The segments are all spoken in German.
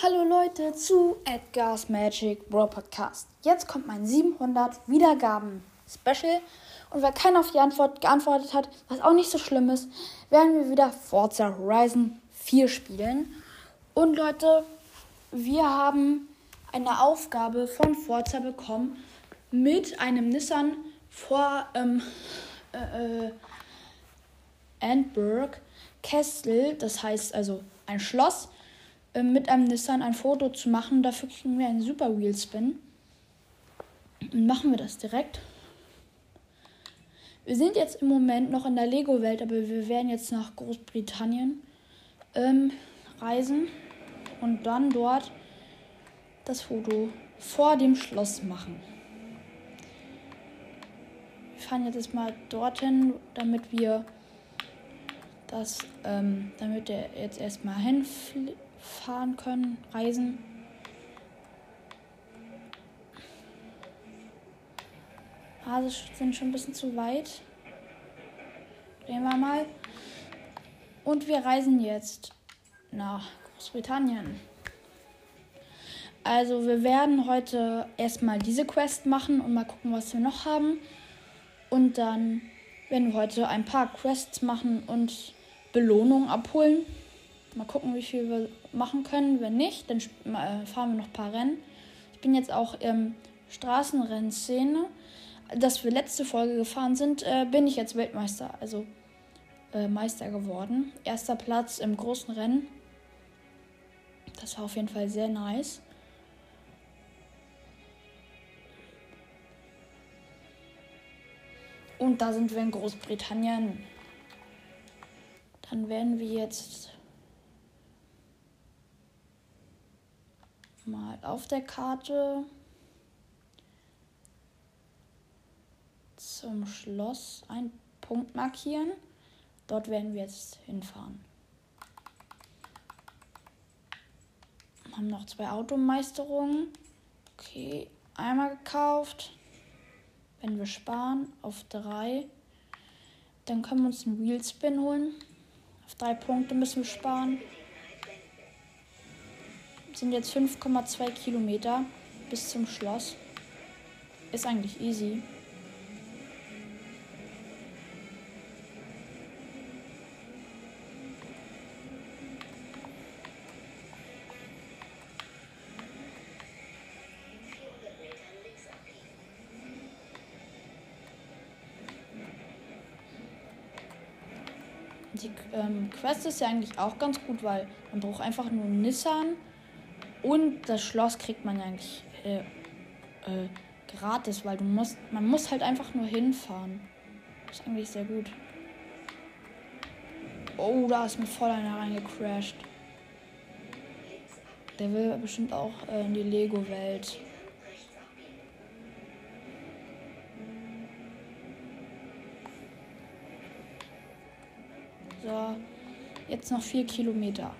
Hallo Leute zu Edgar's Magic Bro Podcast. Jetzt kommt mein 700 Wiedergaben Special und wer keiner auf die Antwort geantwortet hat, was auch nicht so schlimm ist, werden wir wieder Forza Horizon 4 spielen. Und Leute, wir haben eine Aufgabe von Forza bekommen mit einem Nissan vor ähm, äh, äh, Antberg Kessel, das heißt also ein Schloss mit einem Nissan ein Foto zu machen. Dafür kriegen wir einen Super Wheel Spin. Und machen wir das direkt. Wir sind jetzt im Moment noch in der Lego-Welt, aber wir werden jetzt nach Großbritannien ähm, reisen und dann dort das Foto vor dem Schloss machen. Wir fahren jetzt mal dorthin, damit wir das, ähm, damit wir jetzt erstmal hinfliegen fahren können, reisen. Das sind schon ein bisschen zu weit. Drehen wir mal. Und wir reisen jetzt nach Großbritannien. Also wir werden heute erstmal diese Quest machen und mal gucken, was wir noch haben. Und dann werden wir heute ein paar Quests machen und Belohnungen abholen. Mal gucken, wie viel wir machen können. Wenn nicht, dann äh, fahren wir noch ein paar Rennen. Ich bin jetzt auch im Straßenrennszene. Dass wir letzte Folge gefahren sind, äh, bin ich jetzt Weltmeister, also äh, Meister geworden. Erster Platz im großen Rennen. Das war auf jeden Fall sehr nice. Und da sind wir in Großbritannien. Dann werden wir jetzt mal auf der Karte zum Schloss einen Punkt markieren. Dort werden wir jetzt hinfahren. Haben noch zwei Automeisterungen. Okay, einmal gekauft. Wenn wir sparen auf drei, dann können wir uns einen Wheelspin holen. Auf drei Punkte müssen wir sparen sind jetzt 5,2 Kilometer bis zum Schloss. Ist eigentlich easy. Die ähm, Quest ist ja eigentlich auch ganz gut, weil man braucht einfach nur Nissan und das Schloss kriegt man eigentlich äh, äh, gratis, weil du musst, man muss halt einfach nur hinfahren. Das ist eigentlich sehr gut. Oh, da ist mir voll einer reingecrashed. Der will bestimmt auch äh, in die Lego-Welt. So, jetzt noch vier Kilometer.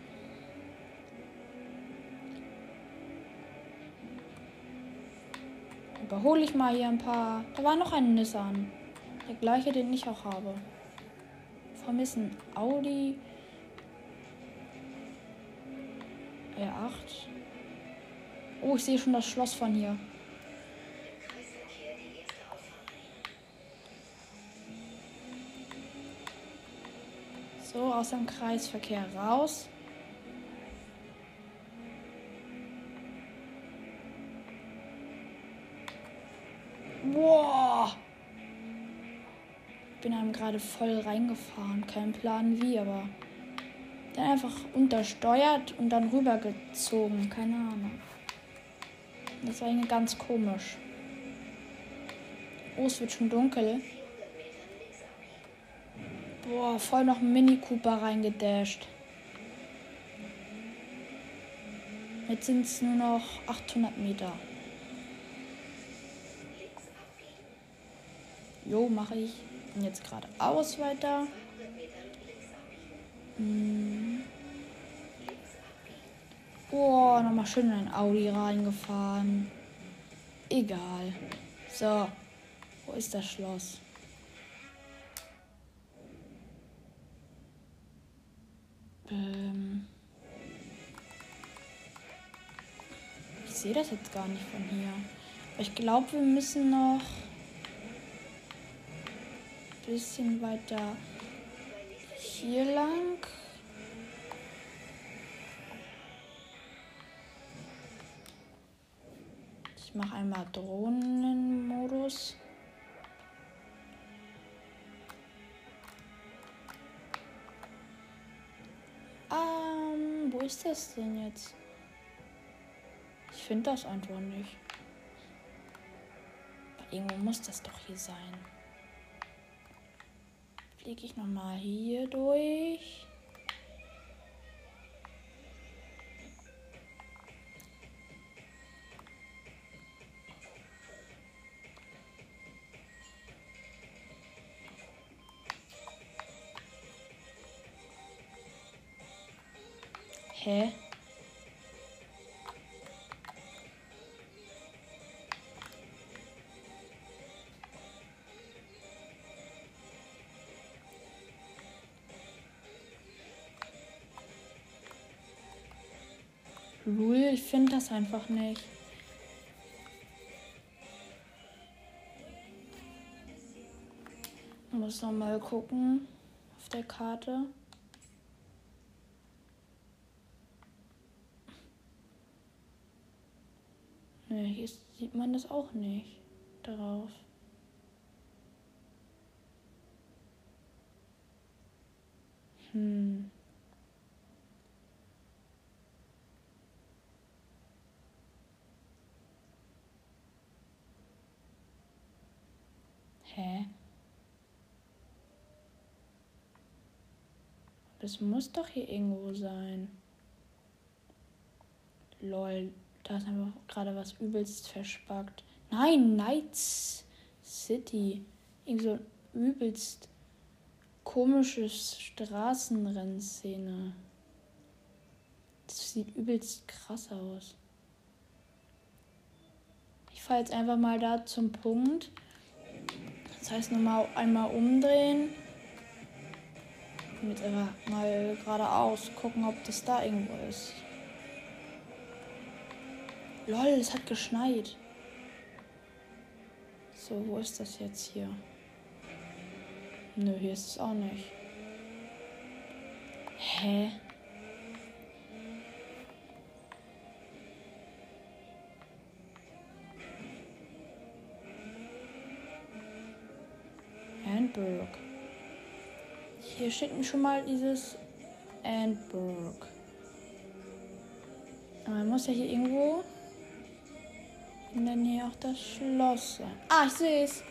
Überhole ich mal hier ein paar. Da war noch ein Nissan. Der gleiche, den ich auch habe. Vermissen Audi. R8. Oh, ich sehe schon das Schloss von hier. So, aus dem Kreisverkehr raus. Boah. Bin einem gerade voll reingefahren. Kein Plan wie, aber dann einfach untersteuert und dann rübergezogen. Keine Ahnung. Das war irgendwie ganz komisch. Oh, es wird schon dunkel. Boah, voll noch ein Mini Cooper reingedasht. Jetzt sind es nur noch 800 Meter. Jo, mache ich. Und jetzt geradeaus weiter. Hm. Nochmal schön in ein Audi reingefahren. Egal. So, wo ist das Schloss? Ähm. sehe das jetzt gar nicht von hier. Ich glaube, wir müssen noch bisschen weiter hier lang. Ich mache einmal Drohnenmodus. Ähm, wo ist das denn jetzt? Ich finde das einfach nicht. Irgendwo muss das doch hier sein. Fliege ich nochmal hier durch. Hä? Lul, ich finde das einfach nicht. Ich muss noch mal gucken auf der Karte. Ne, hier sieht man das auch nicht drauf. Hm. Hä? Das muss doch hier irgendwo sein. Lol, da ist einfach gerade was übelst verspackt. Nein, Nights City. Irgend so übelst komisches Straßenrennszene. Das sieht übelst krass aus. Ich fahre jetzt einfach mal da zum Punkt. Das heißt nochmal einmal umdrehen. Und jetzt einfach mal geradeaus gucken, ob das da irgendwo ist. Lol, es hat geschneit. So, wo ist das jetzt hier? Nö, hier ist es auch nicht. Hä? Andberg. Hier mir schon mal dieses. Aber man muss ja hier irgendwo in der Nähe auch das Schloss sein. Ah, ich sehe es.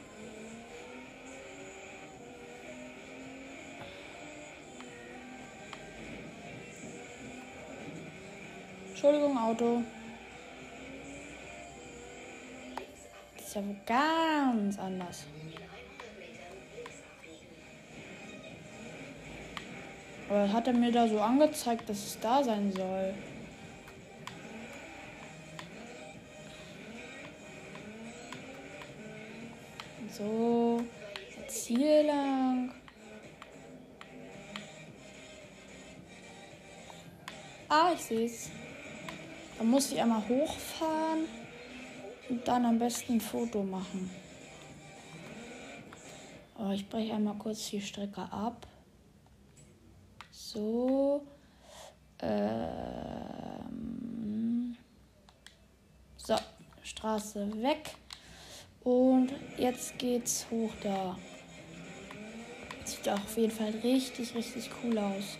Entschuldigung, Auto. Das ist ja wohl ganz anders. Aber hat er mir da so angezeigt, dass es da sein soll? So, jetzt hier lang. Ah, ich sehe es. Da muss ich einmal hochfahren und dann am besten ein Foto machen. Aber ich breche einmal kurz die Strecke ab. So. Ähm. So, Straße weg. Und jetzt geht's hoch da. Sieht auf jeden Fall richtig, richtig cool aus.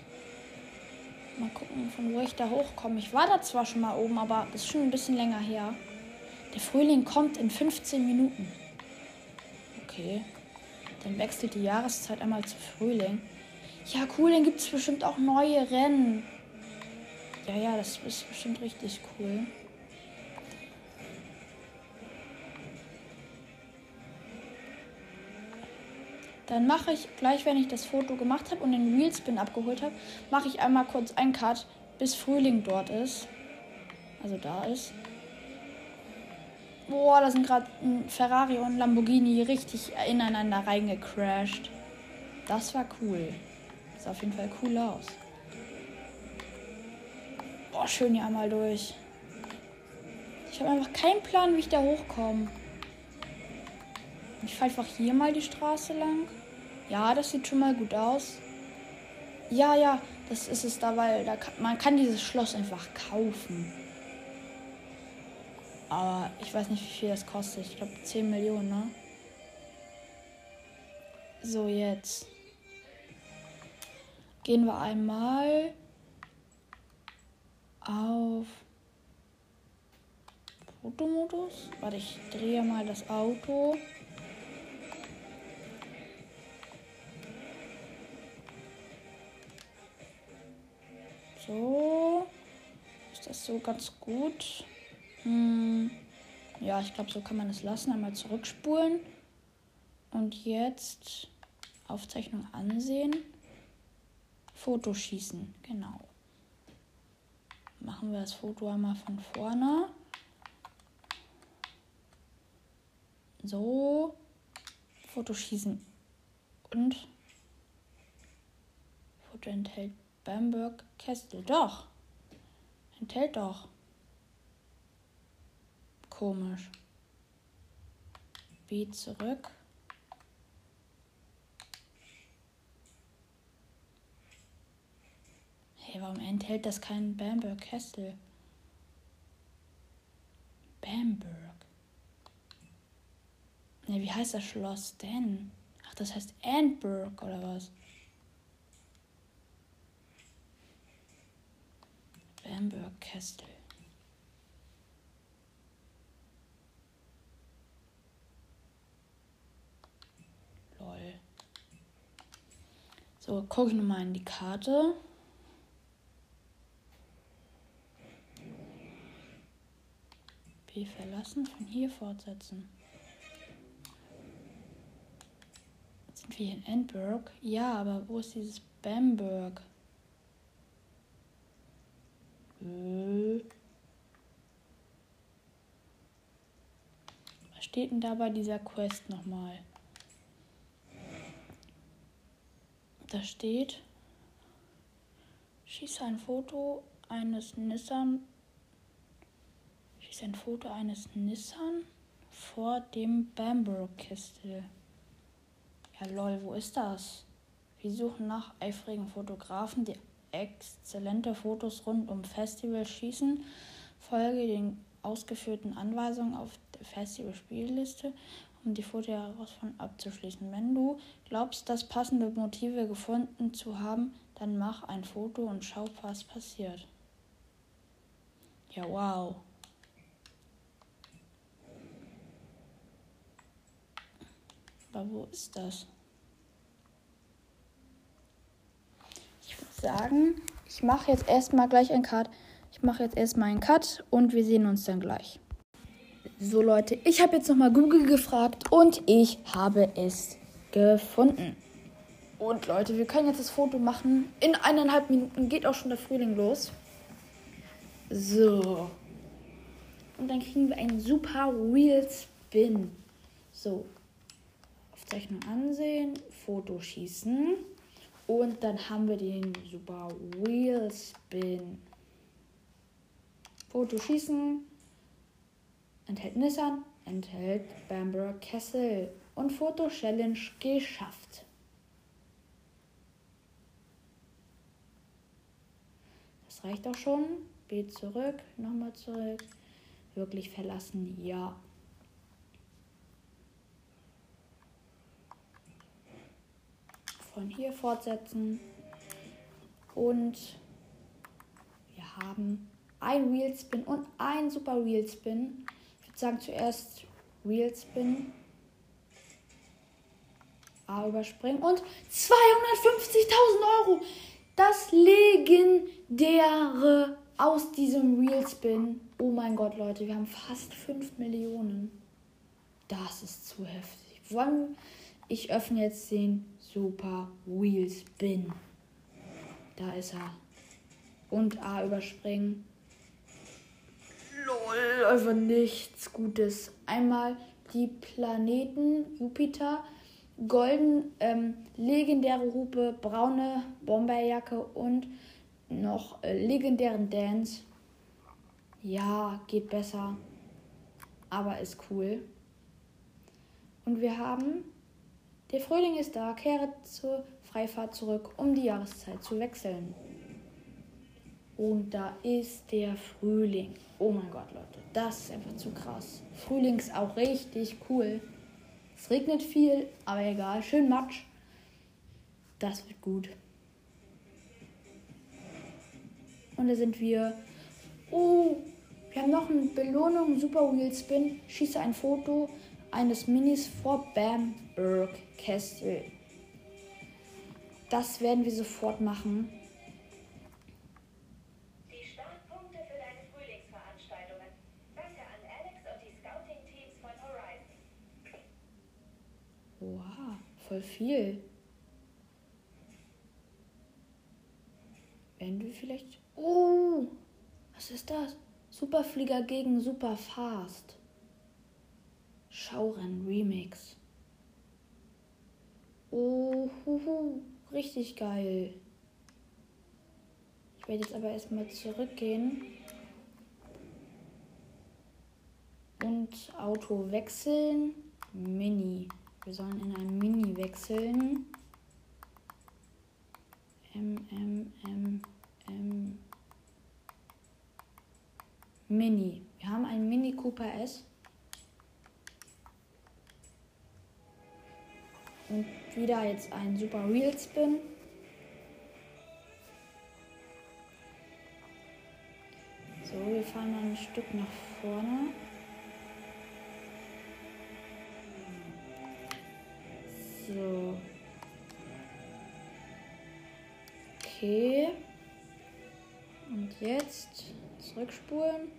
Mal gucken, von wo ich da hochkomme. Ich war da zwar schon mal oben, aber ist schon ein bisschen länger her. Der Frühling kommt in 15 Minuten. Okay. Dann wechselt die Jahreszeit einmal zu Frühling. Ja, cool, dann gibt es bestimmt auch neue Rennen. Ja, ja, das ist bestimmt richtig cool. Dann mache ich gleich, wenn ich das Foto gemacht habe und den Wheelspin abgeholt habe, mache ich einmal kurz einen Cut, bis Frühling dort ist. Also da ist. Boah, da sind gerade ein Ferrari und Lamborghini richtig ineinander reingecrashed. Das war cool. Sah auf jeden Fall cool aus. Boah, schön hier einmal durch. Ich habe einfach keinen Plan, wie ich da hochkomme. Ich fahre einfach hier mal die Straße lang. Ja, das sieht schon mal gut aus. Ja, ja, das ist es da, weil da kann, man kann dieses Schloss einfach kaufen. Aber ich weiß nicht, wie viel das kostet. Ich glaube 10 Millionen, ne? So, jetzt gehen wir einmal auf Fotomodus. Warte, ich drehe mal das Auto. So. Ist das so ganz gut? Hm. Ja, ich glaube, so kann man es lassen. Einmal zurückspulen. Und jetzt Aufzeichnung ansehen. Fotoschießen, genau. Machen wir das Foto einmal von vorne. So. Fotoschießen. Und Foto enthält Bamberg Kestel. Doch. Enthält doch. Komisch. B zurück. Hey, warum enthält das keinen Bamberg Kestel? Bamberg. Ne, wie heißt das Schloss denn? Ach, das heißt Antburg oder was? Bamberg Kestel. Lol. So, gucke ich nochmal in die Karte. B verlassen, von hier fortsetzen. Sind wir in Endburg? Ja, aber wo ist dieses Bamberg? Äh. Was steht denn da bei dieser Quest nochmal? Da steht, schieße ein Foto eines Nissan, schieße ein Foto eines Nissan vor dem Bamberg-Kistel. Ja lol, wo ist das? Wir suchen nach eifrigen Fotografen, die exzellente Fotos rund um Festival schießen. Folge den ausgeführten Anweisungen auf der Festival-Spielliste, um die Foto herausforderung abzuschließen. Wenn du glaubst, das passende Motive gefunden zu haben, dann mach ein Foto und schau, was passiert. Ja, wow. Aber wo ist das? sagen, ich mache jetzt erstmal gleich einen Cut. Ich mache jetzt erstmal einen Cut und wir sehen uns dann gleich. So Leute, ich habe jetzt nochmal Google gefragt und ich habe es gefunden. Und Leute, wir können jetzt das Foto machen. In eineinhalb Minuten geht auch schon der Frühling los. So. Und dann kriegen wir einen super Real Spin. So. Aufzeichnung ansehen, Foto schießen. Und dann haben wir den Super Wheel Spin. Foto schießen. Enthält Nissan. Enthält Bamberg Kessel. Und Foto Challenge geschafft. Das reicht auch schon. B zurück. Nochmal zurück. Wirklich verlassen. Ja. Von hier fortsetzen. Und wir haben ein Wheel Spin und ein Super Wheel Spin. Ich würde sagen zuerst Wheel Spin. A überspringen und 250.000 Euro. Das legendäre aus diesem Real Spin. Oh mein Gott, Leute, wir haben fast 5 Millionen. Das ist zu heftig. Wollen ich öffne jetzt den Super Wheel Spin. Da ist er. Und A überspringen. Lol, einfach nichts Gutes. Einmal die Planeten Jupiter, golden, ähm, legendäre Hupe, braune Bomberjacke und noch äh, legendären Dance. Ja, geht besser. aber ist cool. Und wir haben, der Frühling ist da, kehre zur Freifahrt zurück, um die Jahreszeit zu wechseln. Und da ist der Frühling. Oh mein Gott, Leute, das ist einfach zu krass. Frühling ist auch richtig cool. Es regnet viel, aber egal, schön Matsch. Das wird gut. Und da sind wir. Oh, wir haben noch eine Belohnung, Super Wheel Spin. Schieße ein Foto eines Minis vor Bamberg Castle. Das werden wir sofort machen. Die Startpunkte für deine Frühlingsveranstaltungen. Danke an Alex und die Scouting-Teams von Horizon. Wow, voll viel. Werden wir vielleicht. Oh! Was ist das? Superflieger gegen Superfast. Schaurennen Remix. Oh, huhu, richtig geil. Ich werde jetzt aber erstmal zurückgehen. Und Auto wechseln. Mini. Wir sollen in ein Mini wechseln. M, M, M, M. Mini. Wir haben einen Mini Cooper S. Und wieder jetzt ein super Real Spin. So, wir fahren noch ein Stück nach vorne. So. Okay. Und jetzt zurückspulen.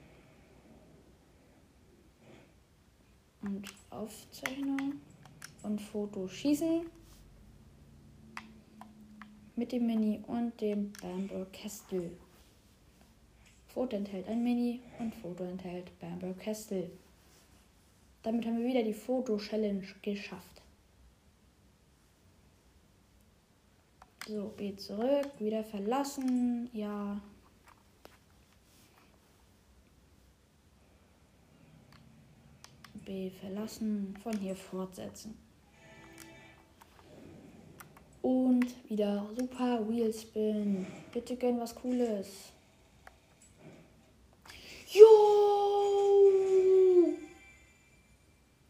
Und Aufzeichnung und Foto schießen. Mit dem Mini und dem Bamberg Castle. Foto enthält ein Mini und Foto enthält Bamberg Castle. Damit haben wir wieder die Foto-Challenge geschafft. So, B zurück, wieder verlassen, ja. B verlassen, von hier fortsetzen. Und wieder super Wheelspin. Bitte gönn was Cooles. Jo!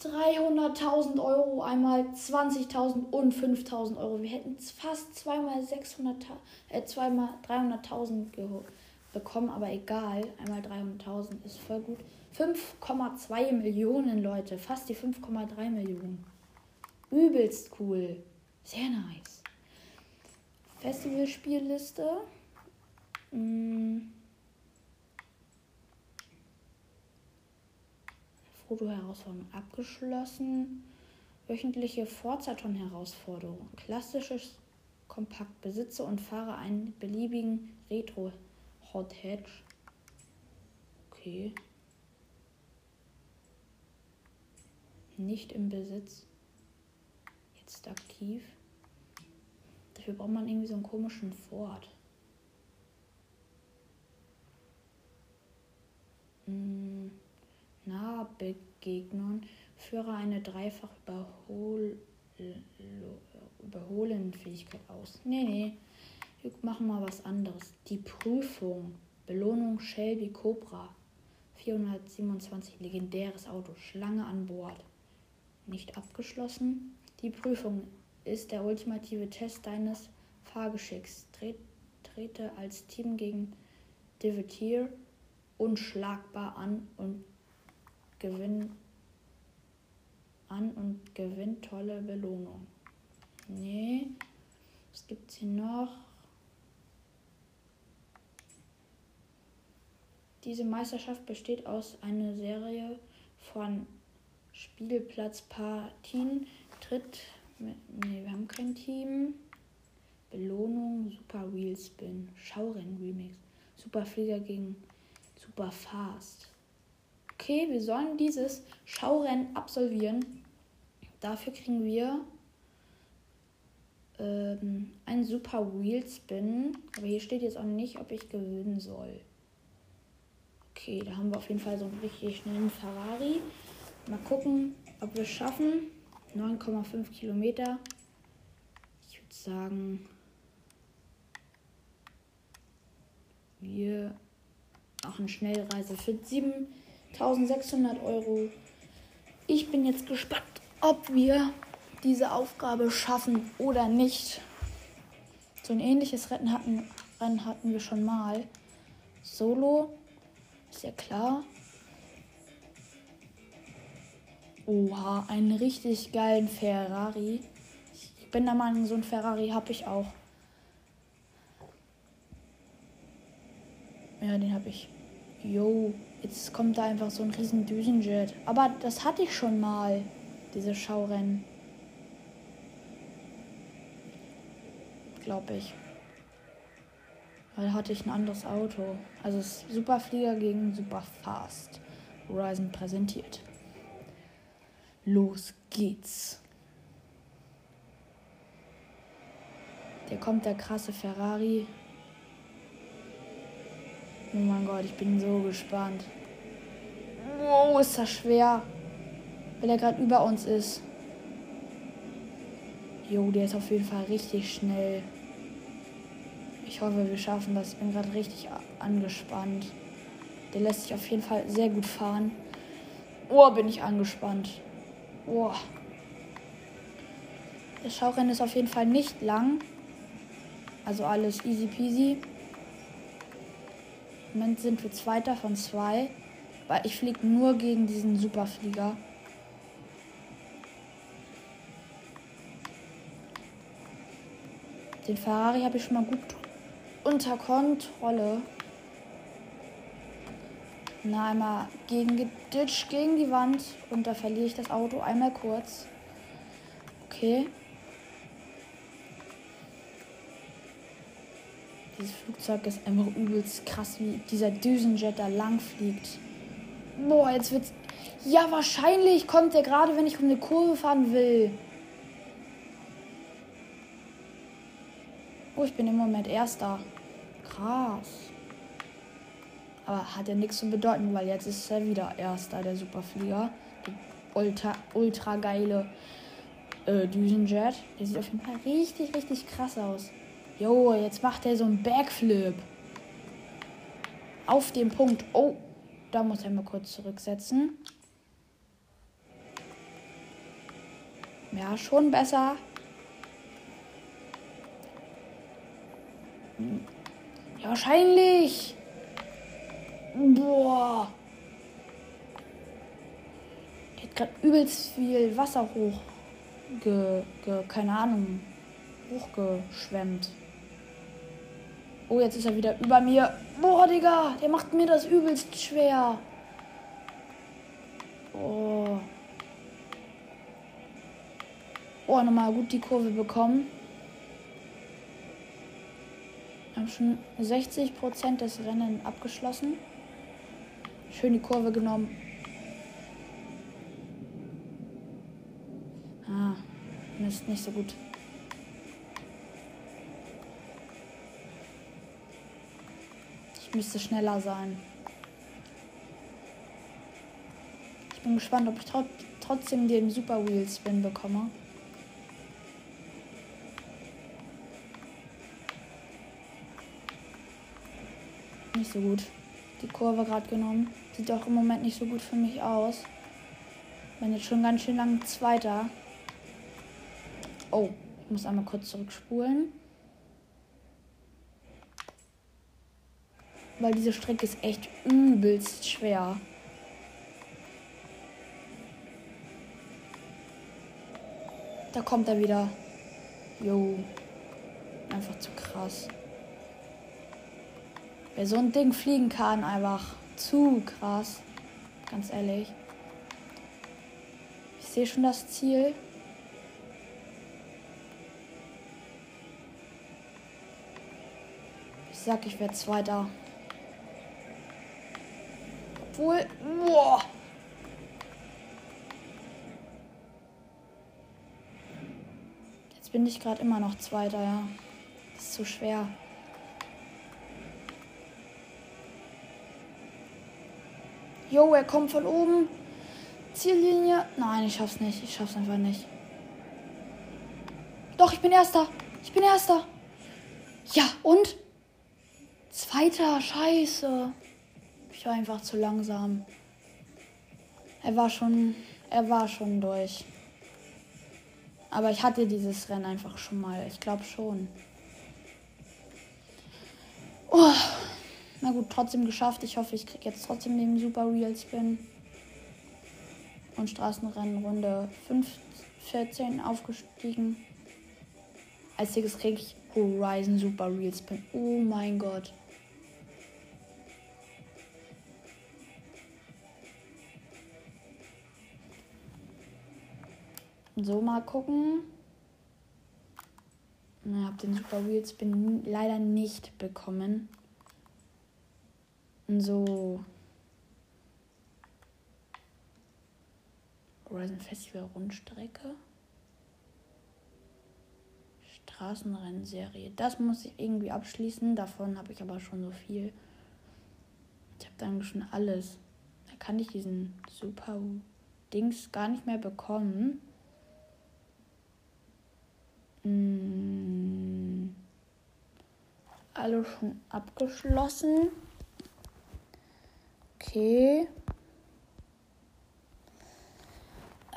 300.000 Euro, einmal 20.000 und 5.000 Euro. Wir hätten fast zweimal 600, äh, zweimal 300.000 bekommen, aber egal. Einmal 300.000 ist voll gut. 5,2 Millionen Leute, fast die 5,3 Millionen. Übelst cool. Sehr nice. Festivalspielliste. Hm. Foto-Herausforderung abgeschlossen. Wöchentliche Forzaton-Herausforderung. Klassisches Kompakt. Besitze und fahre einen beliebigen Retro Hot Hatch. Okay. Nicht im Besitz. Jetzt aktiv. Dafür braucht man irgendwie so einen komischen Fort. Hm, Nahbegegnung. Führe eine dreifach Überhol Überholen-Fähigkeit aus. Nee, nee. Wir machen mal was anderes. Die Prüfung. Belohnung Shelby Cobra. 427 legendäres Auto. Schlange an Bord. Nicht abgeschlossen. Die Prüfung ist der ultimative Test deines Fahrgeschicks. Trete als Team gegen Divetier unschlagbar an und gewinn an und gewinnt tolle Belohnung. Nee. Was gibt's hier noch? Diese Meisterschaft besteht aus einer Serie von Spielplatzpartien. Tritt Ne, wir haben kein Team. Belohnung, Super Wheelspin, Schaurennen Remix, Super Flieger gegen Super Fast. Okay, wir sollen dieses Schaurennen absolvieren. Dafür kriegen wir ähm, einen Super Wheelspin. Aber hier steht jetzt auch nicht, ob ich gewinnen soll. Okay, da haben wir auf jeden Fall so einen richtig schnellen Ferrari. Mal gucken, ob wir es schaffen. 9,5 Kilometer. Ich würde sagen, wir machen Schnellreise für 7600 Euro. Ich bin jetzt gespannt, ob wir diese Aufgabe schaffen oder nicht. So ein ähnliches Rennen hatten, Rennen hatten wir schon mal. Solo, ist ja klar. Oha, einen richtig geilen Ferrari. Ich bin der Meinung, so ein Ferrari habe ich auch. Ja, den habe ich. Yo, jetzt kommt da einfach so ein riesen Düsenjet. Aber das hatte ich schon mal, diese Schaurennen. Glaube ich. Weil hatte ich ein anderes Auto. Also Superflieger gegen Superfast. Horizon präsentiert. Los geht's. Der kommt der krasse Ferrari. Oh mein Gott, ich bin so gespannt. Wow, ist das schwer. Weil er gerade über uns ist. Jo, der ist auf jeden Fall richtig schnell. Ich hoffe, wir schaffen das. Ich bin gerade richtig angespannt. Der lässt sich auf jeden Fall sehr gut fahren. Oh, bin ich angespannt. Oh. Das Schaurennen ist auf jeden Fall nicht lang. Also alles easy peasy. Im Moment sind wir Zweiter von zwei. Weil ich fliege nur gegen diesen Superflieger. Den Ferrari habe ich schon mal gut unter Kontrolle. Na, einmal gegen geditscht gegen die Wand und da verliere ich das Auto einmal kurz. Okay. Dieses Flugzeug ist einfach übelst krass, wie dieser Düsenjet da lang fliegt. Boah, jetzt wird's. Ja, wahrscheinlich kommt der gerade, wenn ich um eine Kurve fahren will. Oh, ich bin im Moment Erster. Krass. Aber hat ja nichts zu bedeuten, weil jetzt ist er wieder Erster, der Superflieger. Der ultra, ultra geile äh, Düsenjet. Der sieht auf jeden Fall richtig, richtig krass aus. Jo, jetzt macht er so einen Backflip. Auf dem Punkt. Oh, da muss er mal kurz zurücksetzen. Ja, schon besser. Ja, wahrscheinlich. Boah. Der hat gerade übelst viel Wasser hoch. Ge, ge, keine Ahnung. Hochgeschwemmt. Oh, jetzt ist er wieder über mir. Boah, Digga, der macht mir das übelst schwer. Oh. Oh, nochmal gut die Kurve bekommen. Wir haben schon 60% des Rennen abgeschlossen. Schön die Kurve genommen. Ah, Mist, nicht so gut. Ich müsste schneller sein. Ich bin gespannt, ob ich tro trotzdem den Super Wheel Spin bekomme. Nicht so gut. Die Kurve gerade genommen. Sieht auch im Moment nicht so gut für mich aus. Bin jetzt schon ganz schön lang Zweiter. Oh, ich muss einmal kurz zurückspulen. Weil diese Strecke ist echt übelst schwer. Da kommt er wieder. Jo. Einfach zu krass. Wer so ein Ding fliegen kann, einfach zu krass. Ganz ehrlich. Ich sehe schon das Ziel. Ich sag, ich werde Zweiter. Obwohl. Boah. Jetzt bin ich gerade immer noch Zweiter, ja. Das ist zu schwer. Jo, er kommt von oben. Ziellinie. Nein, ich schaff's nicht. Ich schaff's einfach nicht. Doch, ich bin Erster. Ich bin Erster. Ja, und? Zweiter. Scheiße. Ich war einfach zu langsam. Er war schon. Er war schon durch. Aber ich hatte dieses Rennen einfach schon mal. Ich glaube schon. Oh. Na gut, trotzdem geschafft. Ich hoffe, ich kriege jetzt trotzdem den Super Real Spin. Und Straßenrennen Runde 5, 14 aufgestiegen. Als nächstes kriege ich Horizon Super Real Spin. Oh mein Gott. So, mal gucken. Ich habe den Super Real Spin leider nicht bekommen. So. Horizon Festival Rundstrecke. Straßenrennserie. Das muss ich irgendwie abschließen. Davon habe ich aber schon so viel. Ich habe dann schon alles. Da kann ich diesen super Dings gar nicht mehr bekommen. Hm. Alle schon abgeschlossen. Okay.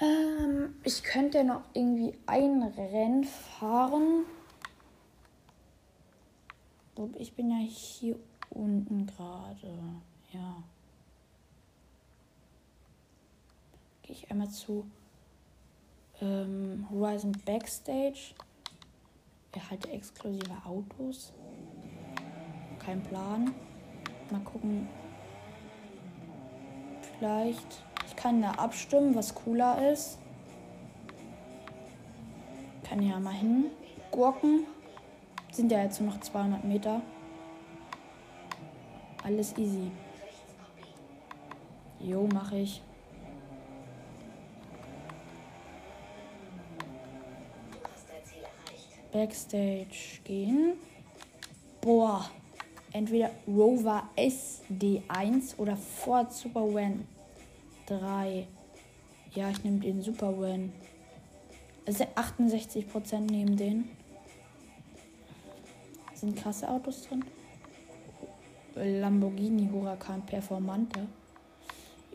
Ähm, ich könnte noch irgendwie ein Rennen fahren. Ich bin ja hier unten gerade. Ja. Gehe ich einmal zu ähm, Horizon Backstage. Erhalte exklusive Autos. Kein Plan. Mal gucken. Vielleicht kann da abstimmen, was cooler ist. Kann ja mal hin. Gurken sind ja jetzt nur noch 200 Meter. Alles easy. Jo, mache ich. Backstage gehen. Boah. Entweder Rover SD1 oder Ford Super Van 3. Ja, ich nehme den Super Win. Also 68% nehmen den. Sind krasse Autos drin. Lamborghini Huracan Performante.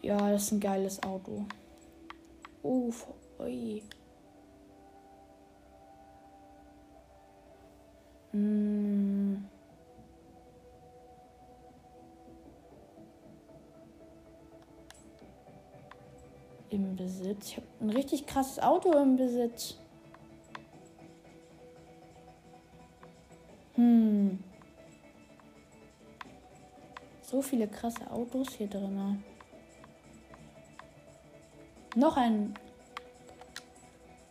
Ja, das ist ein geiles Auto. Uff, ui. Hm. Im Besitz. Ich habe ein richtig krasses Auto im Besitz. Hm. So viele krasse Autos hier drin. Noch einen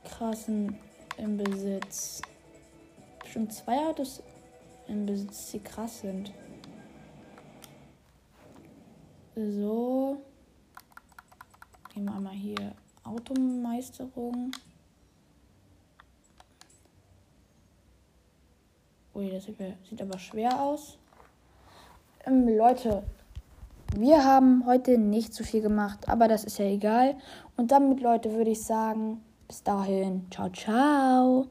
krassen im Besitz. Schon zwei Autos im Besitz, die krass sind. So. Gehen wir einmal hier Automeisterung. Ui, das sieht aber schwer aus. Ähm, Leute, wir haben heute nicht so viel gemacht, aber das ist ja egal. Und damit, Leute, würde ich sagen, bis dahin. Ciao, ciao.